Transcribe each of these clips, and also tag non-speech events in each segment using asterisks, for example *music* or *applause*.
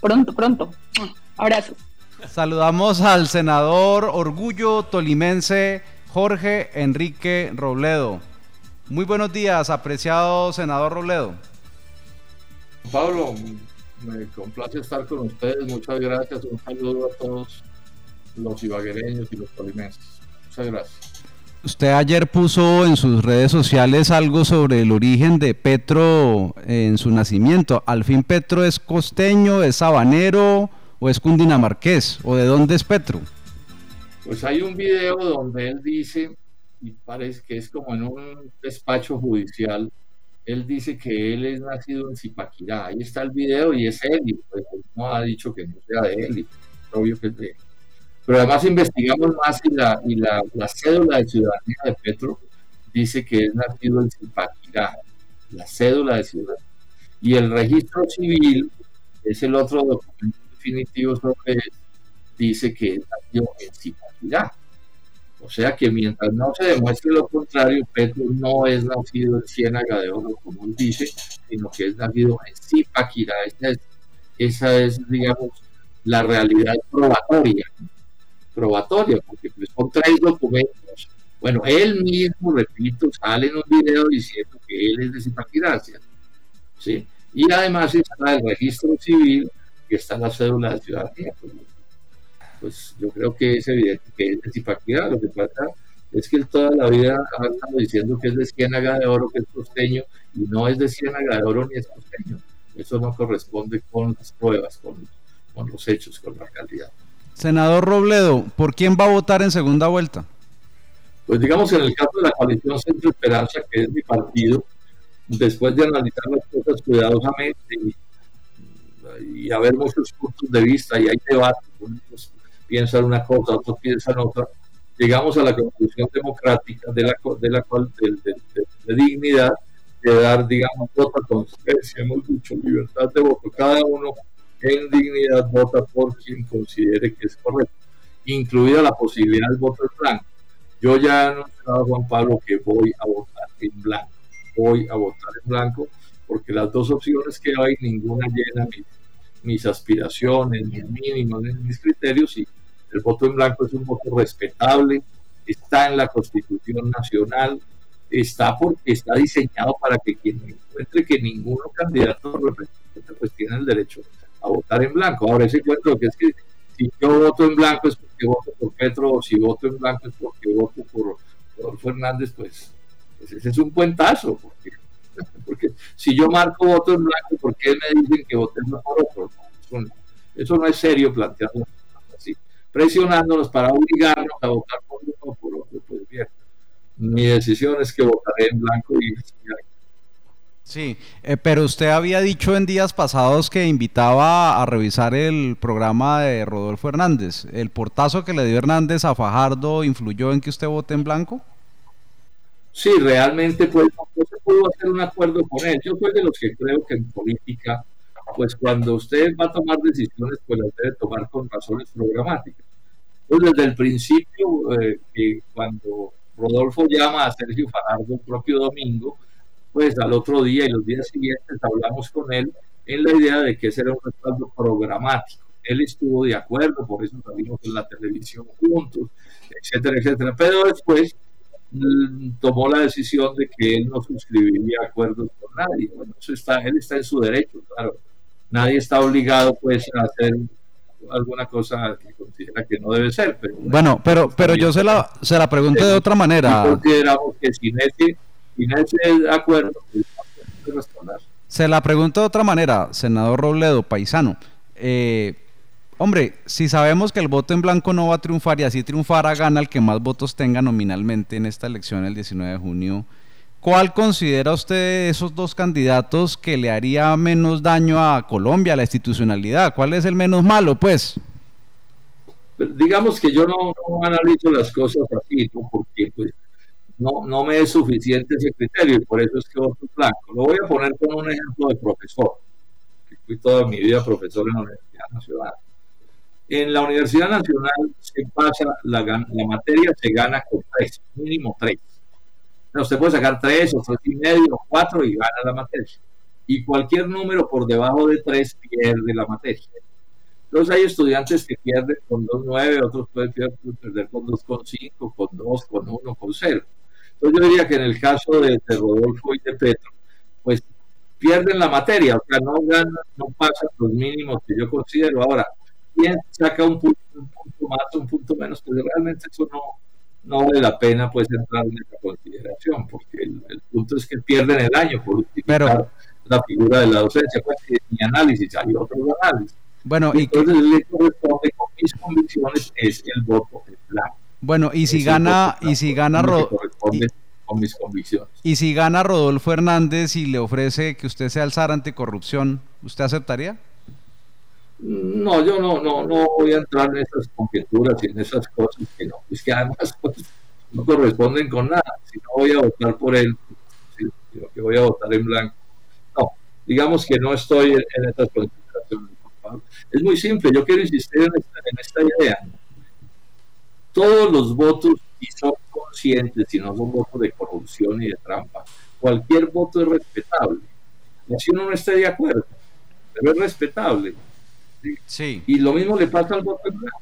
pronto, pronto. Abrazo. Saludamos al senador Orgullo Tolimense Jorge Enrique Robledo. Muy buenos días, apreciado senador Robledo. Pablo, me complace estar con ustedes. Muchas gracias. Un saludo a todos los ibaguereños y los tolimenses. Muchas gracias. Usted ayer puso en sus redes sociales algo sobre el origen de Petro en su nacimiento. ¿Al fin Petro es costeño, es sabanero o es cundinamarqués? ¿O de dónde es Petro? Pues hay un video donde él dice, y parece que es como en un despacho judicial, él dice que él es nacido en Zipaquirá. Ahí está el video y es él, y pues no ha dicho que no sea de él, y obvio que es de él. Pero además investigamos más y la, cédula de ciudadanía de Petro dice que es nacido en Zipaquirá, la cédula de ciudadanía. Y el registro civil es el otro documento definitivo sobre él, dice que es nacido en Zipaquirá. O sea que mientras no se demuestre lo contrario, Petro no es nacido en Ciénaga de Oro, como él dice, sino que es nacido en Zipaquirá. Esa es, esa es digamos, la realidad probatoria probatoria, porque pues, son tres documentos. Bueno, él mismo, repito, sale en un video diciendo que él es de Zipaquirá, ¿sí? Y además está el registro civil, que está en la cédula de ciudadanía. Pues, pues yo creo que es evidente que es de Zipaquirá, lo que pasa es que él toda la vida ha estado diciendo que es de Ciénaga de Oro, que es costeño, y no es de Ciénaga de Oro ni es costeño. Eso no corresponde con las pruebas, con, con los hechos, con la realidad. Senador Robledo, ¿por quién va a votar en segunda vuelta? Pues digamos en el caso de la coalición Centro Esperanza, que es mi partido, después de analizar las cosas cuidadosamente y, y haber muchos puntos de vista y hay debate, unos piensan una cosa, otros piensan otra, llegamos a la conclusión democrática de la, de la cual de, dignidad de dar, digamos, otra consecuencia, hemos dicho, libertad de voto, cada uno en dignidad vota por quien considere que es correcto, incluida la posibilidad del voto en blanco. Yo ya he anunciado a Juan Pablo que voy a votar en blanco, voy a votar en blanco, porque las dos opciones que hay, ninguna llena mis, mis aspiraciones, mis mínimos, mis criterios, y el voto en blanco es un voto respetable, está en la Constitución Nacional, está porque está diseñado para que quien encuentre que ninguno candidato representante pues tiene el derecho a votar en blanco. Ahora ese cuento que es que si yo voto en blanco es porque voto por Petro, o si voto en blanco es porque voto por Rodolfo Hernández, pues, pues, ese es un puentazo, porque, *laughs* porque si yo marco voto en blanco, ¿por qué me dicen que voten por otro? Eso no, es serio plantearlo así, presionándonos para obligarnos a votar por uno o por otro, pues bien. Mi decisión es que votaré en blanco y Sí, eh, pero usted había dicho en días pasados que invitaba a revisar el programa de Rodolfo Hernández. ¿El portazo que le dio Hernández a Fajardo influyó en que usted vote en blanco? Sí, realmente pues no se pudo hacer un acuerdo con él. Yo soy de los que creo que en política, pues cuando usted va a tomar decisiones, pues las debe tomar con razones programáticas. Pues desde el principio, eh, cuando Rodolfo llama a Sergio Fajardo el propio domingo, pues al otro día y los días siguientes hablamos con él en la idea de que ese era un respaldo programático. Él estuvo de acuerdo, por eso salimos en la televisión juntos, etcétera, etcétera. Pero después mm, tomó la decisión de que él no suscribiría acuerdos con nadie. Bueno, eso está, él está en su derecho, claro. Nadie está obligado pues a hacer alguna cosa que considera que no debe ser. Pero, bueno, pero, pero yo se la, se la pregunto de otra manera. consideramos que sin ese acuerdo, Se la pregunto de otra manera, senador Robledo, paisano. Eh, hombre, si sabemos que el voto en blanco no va a triunfar y así triunfará, gana el que más votos tenga nominalmente en esta elección el 19 de junio, ¿cuál considera usted esos dos candidatos que le haría menos daño a Colombia, a la institucionalidad? ¿Cuál es el menos malo, pues? Digamos que yo no, analizo las cosas así, porque pues no, no me es suficiente ese criterio y por eso es que voto blanco. Lo voy a poner como un ejemplo de profesor, que fui toda mi vida profesor en la Universidad Nacional. En la Universidad Nacional se pasa, la, la materia se gana con tres, mínimo tres. usted puede sacar tres o tres y medio o cuatro y gana la materia. Y cualquier número por debajo de tres pierde la materia. Entonces hay estudiantes que pierden con 2.9, otros pueden perder con 2.5, con 2, con 1, con 0. Entonces yo diría que en el caso de, Rodolfo y de Petro, pues pierden la materia, o sea, no ganan, no pasan los mínimos que yo considero. Ahora, ¿quién saca un punto, más, un punto menos? Pues realmente eso no, no vale la pena pues entrar en esa consideración, porque el, punto es que pierden el año por utilizar la figura de la docencia. Pues, mi análisis, hay otros análisis. Bueno, y entonces le corresponde con mis convicciones es el voto en blanco. Bueno, y si gana, y si gana y, con mis convicciones. Y si gana Rodolfo Hernández y le ofrece que usted sea el SAR anticorrupción, ¿usted aceptaría? No, yo no, no, no voy a entrar en esas conjeturas y en esas cosas que no, es que además pues, no corresponden con nada. Si no voy a votar por él, sino que voy a votar en blanco. No, digamos que no estoy en, esas consideraciones. Es muy simple, yo quiero insistir en esta, en esta idea. Todos los votos, y son conscientes, y no son votos de corrupción y de trampa, cualquier voto es respetable. Si uno no esté de acuerdo, pero es respetable Sí. Y lo mismo le pasa al voto en blanco.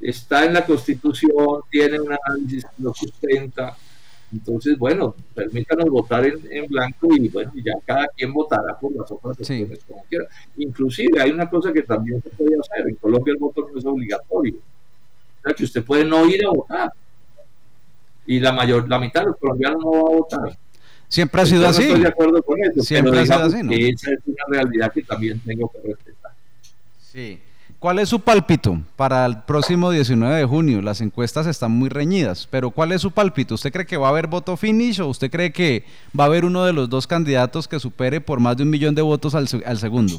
Está en la Constitución, tiene un análisis que lo sustenta. Entonces, bueno, permítanos votar en, blanco y bueno, ya cada quien votará por las otras opciones como quiera. Inclusive hay una cosa que también se puede hacer. En Colombia el voto no es obligatorio. Que usted puede no ir a votar. Y la mayor, la mitad de los colombianos no va a votar. Siempre ha sido así. estoy de acuerdo con eso. Siempre ha sido así, ¿no? esa es una realidad que también tengo que respetar. Sí. ¿Cuál es su pálpito para el próximo 19 de junio? Las encuestas están muy reñidas, pero ¿cuál es su pálpito? ¿Usted cree que va a haber voto finish o usted cree que va a haber uno de los dos candidatos que supere por más de un millón de votos al, segundo?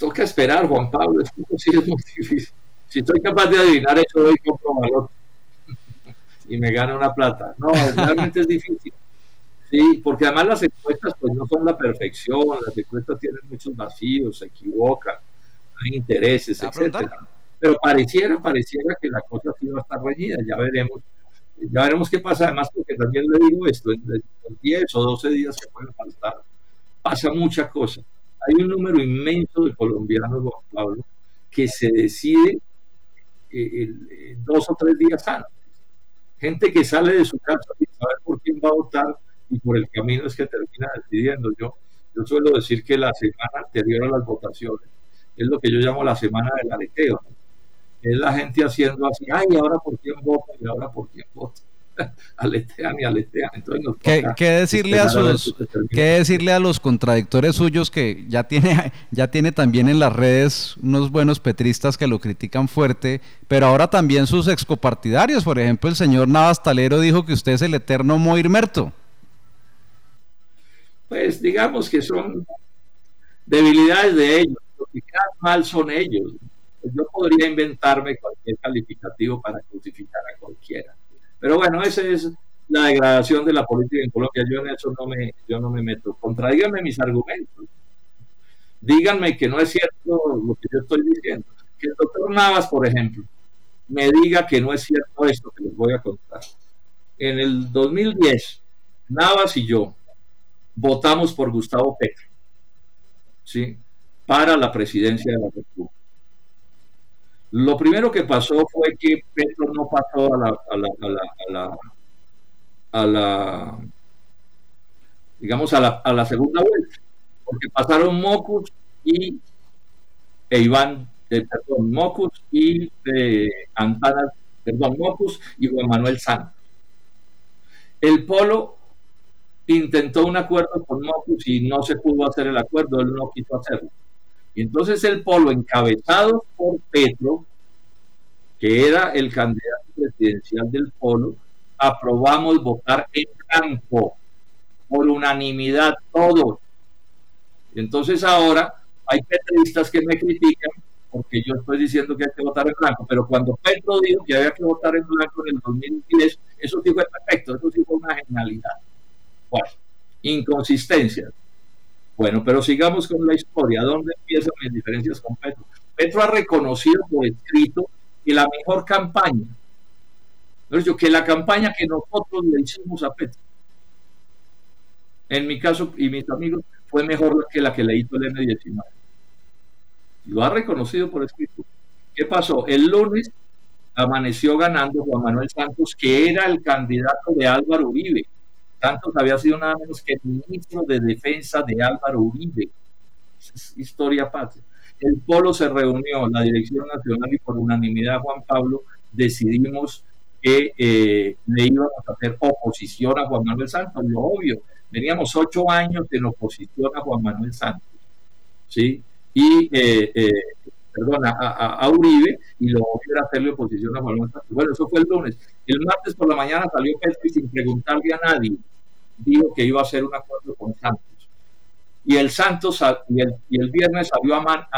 Toca esperar, Juan Pablo, es muy difícil. Si estoy capaz de adivinar eso, doy compro valor y me gano una plata. No, realmente es difícil. Sí, porque además las encuestas pues no son la perfección, las encuestas tienen muchos vacíos, se equivocan hay intereses, etcétera. Pero pareciera, pareciera que la cosa sí va a estar reñida, ya veremos. Ya veremos qué pasa, además, porque también le digo esto, en 10 o 12 días que pueden faltar, pasa mucha cosa. Hay un número inmenso de colombianos, Juan Pablo, que se decide eh, dos o tres días antes. Gente que sale de su casa sin saber por quién va a votar y por el camino es que termina decidiendo. Yo, yo suelo decir que la semana anterior a las votaciones es lo que yo llamo la semana del aleteo. Es la gente haciendo así, ay, ahora por quién vota y ahora por quién vota. *laughs* aletean y aletean. Entonces ¿Qué, decirle a sus, ¿Qué decirle a los contradictores suyos que ya tiene, ya tiene también en las redes unos buenos petristas que lo critican fuerte, pero ahora también sus excopartidarios? Por ejemplo, el señor Navas Talero dijo que usted es el eterno Moir Merto. Pues digamos que son debilidades de ellos mal son ellos. Pues yo podría inventarme cualquier calificativo para crucificar a cualquiera. Pero bueno, esa es la degradación de la política en Colombia. Yo en eso no me, yo no me meto. Contradíganme mis argumentos. Díganme que no es cierto lo que yo estoy diciendo. Que el doctor Navas, por ejemplo, me diga que no es cierto esto que les voy a contar. En el 2010, Navas y yo votamos por Gustavo Petro. ¿sí? para la presidencia de la República. Lo primero que pasó fue que Petro no pasó a la, a la, a la, a la, digamos, a la, a la segunda vuelta, porque pasaron Mocus y e Iván, eh, perdón, Mocus y eh, Antana, perdón, Mocus y Juan Manuel Santos. El Polo intentó un acuerdo con Mocus y no se pudo hacer el acuerdo, él no quiso hacerlo. Y entonces el polo encabezado por Petro, que era el candidato presidencial del polo, aprobamos votar en blanco, por unanimidad todos. Entonces ahora hay petristas que me critican porque yo estoy diciendo que hay que votar en blanco, pero cuando Petro dijo que había que votar en blanco en el 2010, eso sí fue perfecto, eso sí fue una genialidad. Bueno, inconsistencias. Bueno, pero sigamos con la historia. ¿Dónde empiezan las diferencias con Petro? Petro ha reconocido por escrito que la mejor campaña, que la campaña que nosotros le hicimos a Petro, en mi caso y mis amigos, fue mejor que la que le hizo el M19. Lo ha reconocido por escrito. ¿Qué pasó? El lunes amaneció ganando Juan Manuel Santos, que era el candidato de Álvaro Uribe. Santos había sido nada menos que ministro de Defensa de Álvaro Uribe. Es historia patria. El polo se reunió, la Dirección Nacional, y por unanimidad, Juan Pablo, decidimos que eh, le íbamos a hacer oposición a Juan Manuel Santos, lo obvio. Veníamos ocho años en oposición a Juan Manuel Santos, ¿sí? Y, eh, eh, perdón, a, Uribe, y lo obvio era hacerle oposición a Santos. Bueno, eso fue el lunes. El martes por la mañana salió Petro y sin preguntarle a nadie, dijo que iba a hacer un acuerdo con Santos y el Santos y el, y el viernes salió a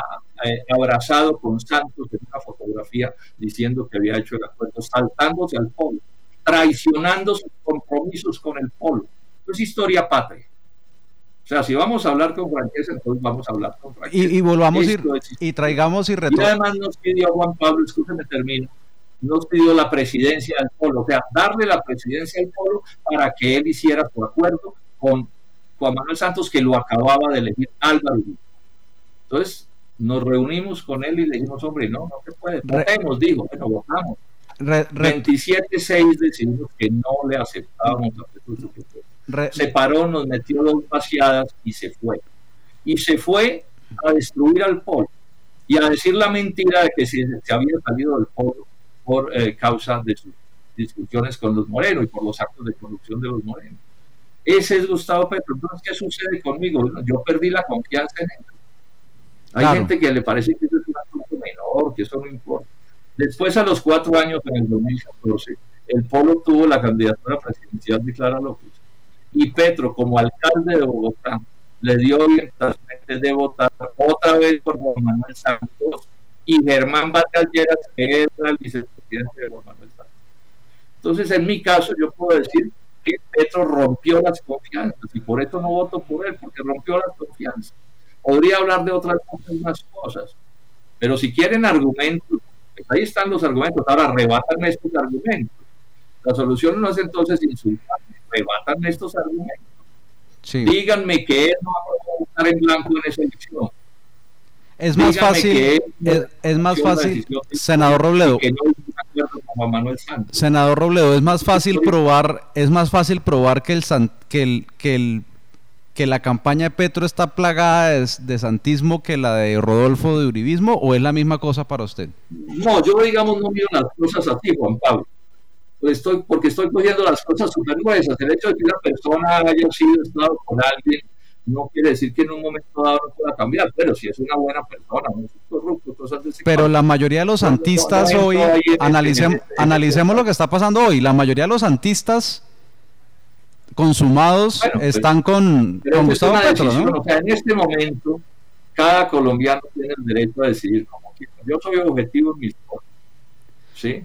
abrazado con Santos en una fotografía diciendo que había hecho el acuerdo, saltándose al polo, traicionando sus compromisos con el polo. Es historia patria. O sea, si vamos a hablar con franqueza, entonces vamos a hablar con franqueza. Y, volvamos ir, y traigamos y retomamos. Y además nos pidió Juan Pablo, escúcheme, termino, nos pidió la presidencia del polo, o sea, darle la presidencia al polo para que él hiciera su acuerdo con Juan Manuel Santos, que lo acababa de elegir Álvaro Entonces, nos reunimos con él y le dijimos, hombre, no, no se puede, votemos, dijo, bueno, votamos. 27-6 decidimos que no le aceptábamos la Se paró, nos metió dos vaciadas y se fue. Y se fue a destruir al polo y a decir la mentira de que se, había salido del polo por eh, causa de sus discusiones con los morenos y por los actos de corrupción de los morenos. Ese es Gustavo Petro. Entonces, ¿qué sucede conmigo? Yo perdí la confianza en él. Hay gente que le parece que eso es un asunto menor, que eso no importa. Después, a los cuatro años, en el 2014, el Polo tuvo la candidatura presidencial de Clara López. Y Petro, como alcalde de Bogotá, le dio orientaciones de votar otra vez por Juan Manuel Santos y Germán Vargas Lleras, que era el vicepresidente de Juan Manuel Santos. Entonces, en mi caso, yo puedo decir Petro rompió las confianzas y por eso no voto por él, porque rompió las confianzas. Podría hablar de otras más cosas, pero si quieren argumentos, pues ahí están los argumentos. Ahora rebatan estos argumentos. La solución no es entonces insultarme, rebatan estos argumentos. Díganme que él no va a votar en blanco en esa elección. Es más fácil, es, más fácil, senador Robledo. Senador Robledo, es más fácil probar, es más fácil probar que el, que el, que el que la campaña de Petro está plagada de, santismo que la de Rodolfo de Uribismo o es la misma cosa para usted? No, yo digamos no miro las cosas así, Juan Pablo. Pues estoy, porque estoy cogiendo las cosas súper gruesas. El hecho de que una persona haya sido estado con alguien no quiere decir que en un momento dado no pueda cambiar, pero si es una buena persona, no es corrupto, cosas de ese Pero la mayoría de los santistas hoy, analicemos, analicemos lo que está pasando hoy, la mayoría de los santistas consumados pues, están con, con Gustavo Petro, ¿no? O sea, en este momento, cada colombiano tiene el derecho a decidir como quiera. Yo soy objetivo en mis cosas, ¿sí?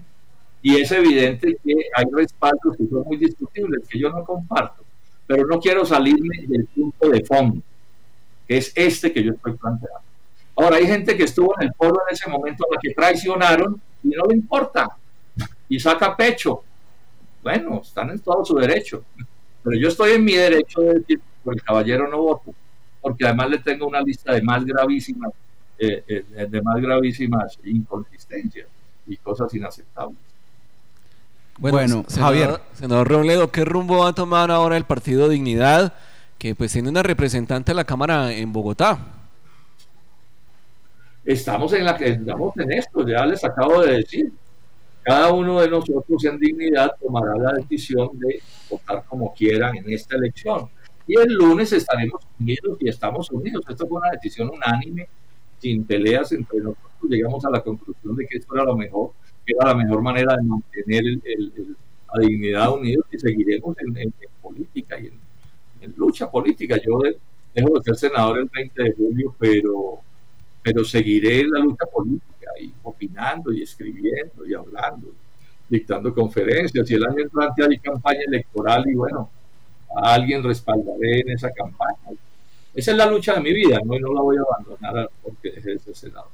Y es evidente que hay respaldos que son muy discutibles, que yo no comparto pero no quiero salirme del punto de fondo, que es este que yo estoy planteando. Ahora, hay gente que estuvo en el pueblo en ese momento, a la que traicionaron y no le importa, y saca pecho. Bueno, están en todo su derecho, pero yo estoy en mi derecho de decir, por el caballero no voto, porque además le tengo una lista de más gravísimas, eh, eh, de más gravísimas inconsistencias y cosas inaceptables. Bueno, Javier. Senador Robledo, ¿qué rumbo va a tomar ahora el Partido Dignidad, que pues tiene una representante de la Cámara en Bogotá? Estamos en, la, estamos en esto, ya les acabo de decir. Cada uno de nosotros en dignidad tomará la decisión de votar como quieran en esta elección. Y el lunes estaremos unidos y estamos unidos. Esto fue una decisión unánime, sin peleas entre nosotros. Llegamos a la conclusión de que esto era lo mejor era la mejor manera de mantener el, la dignidad unidos y seguiremos en, política y en, lucha política. Yo dejo de ser senador el 20 de julio, pero, pero seguiré en la lucha política y opinando y escribiendo y hablando, dictando conferencias. Y el año entrante hay campaña electoral y bueno, a alguien respaldaré en esa campaña. Esa es la lucha de mi vida, no, y no la voy a abandonar porque dejé de ser senador.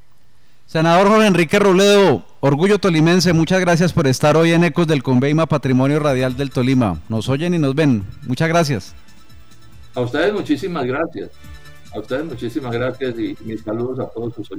Senador Jorge Enrique Robledo, Orgullo Tolimense, muchas gracias por estar hoy en Ecos del Conveima Patrimonio Radial del Tolima. Nos oyen y nos ven. Muchas gracias. A ustedes muchísimas gracias. A ustedes muchísimas gracias y mis saludos a todos sus oyentes.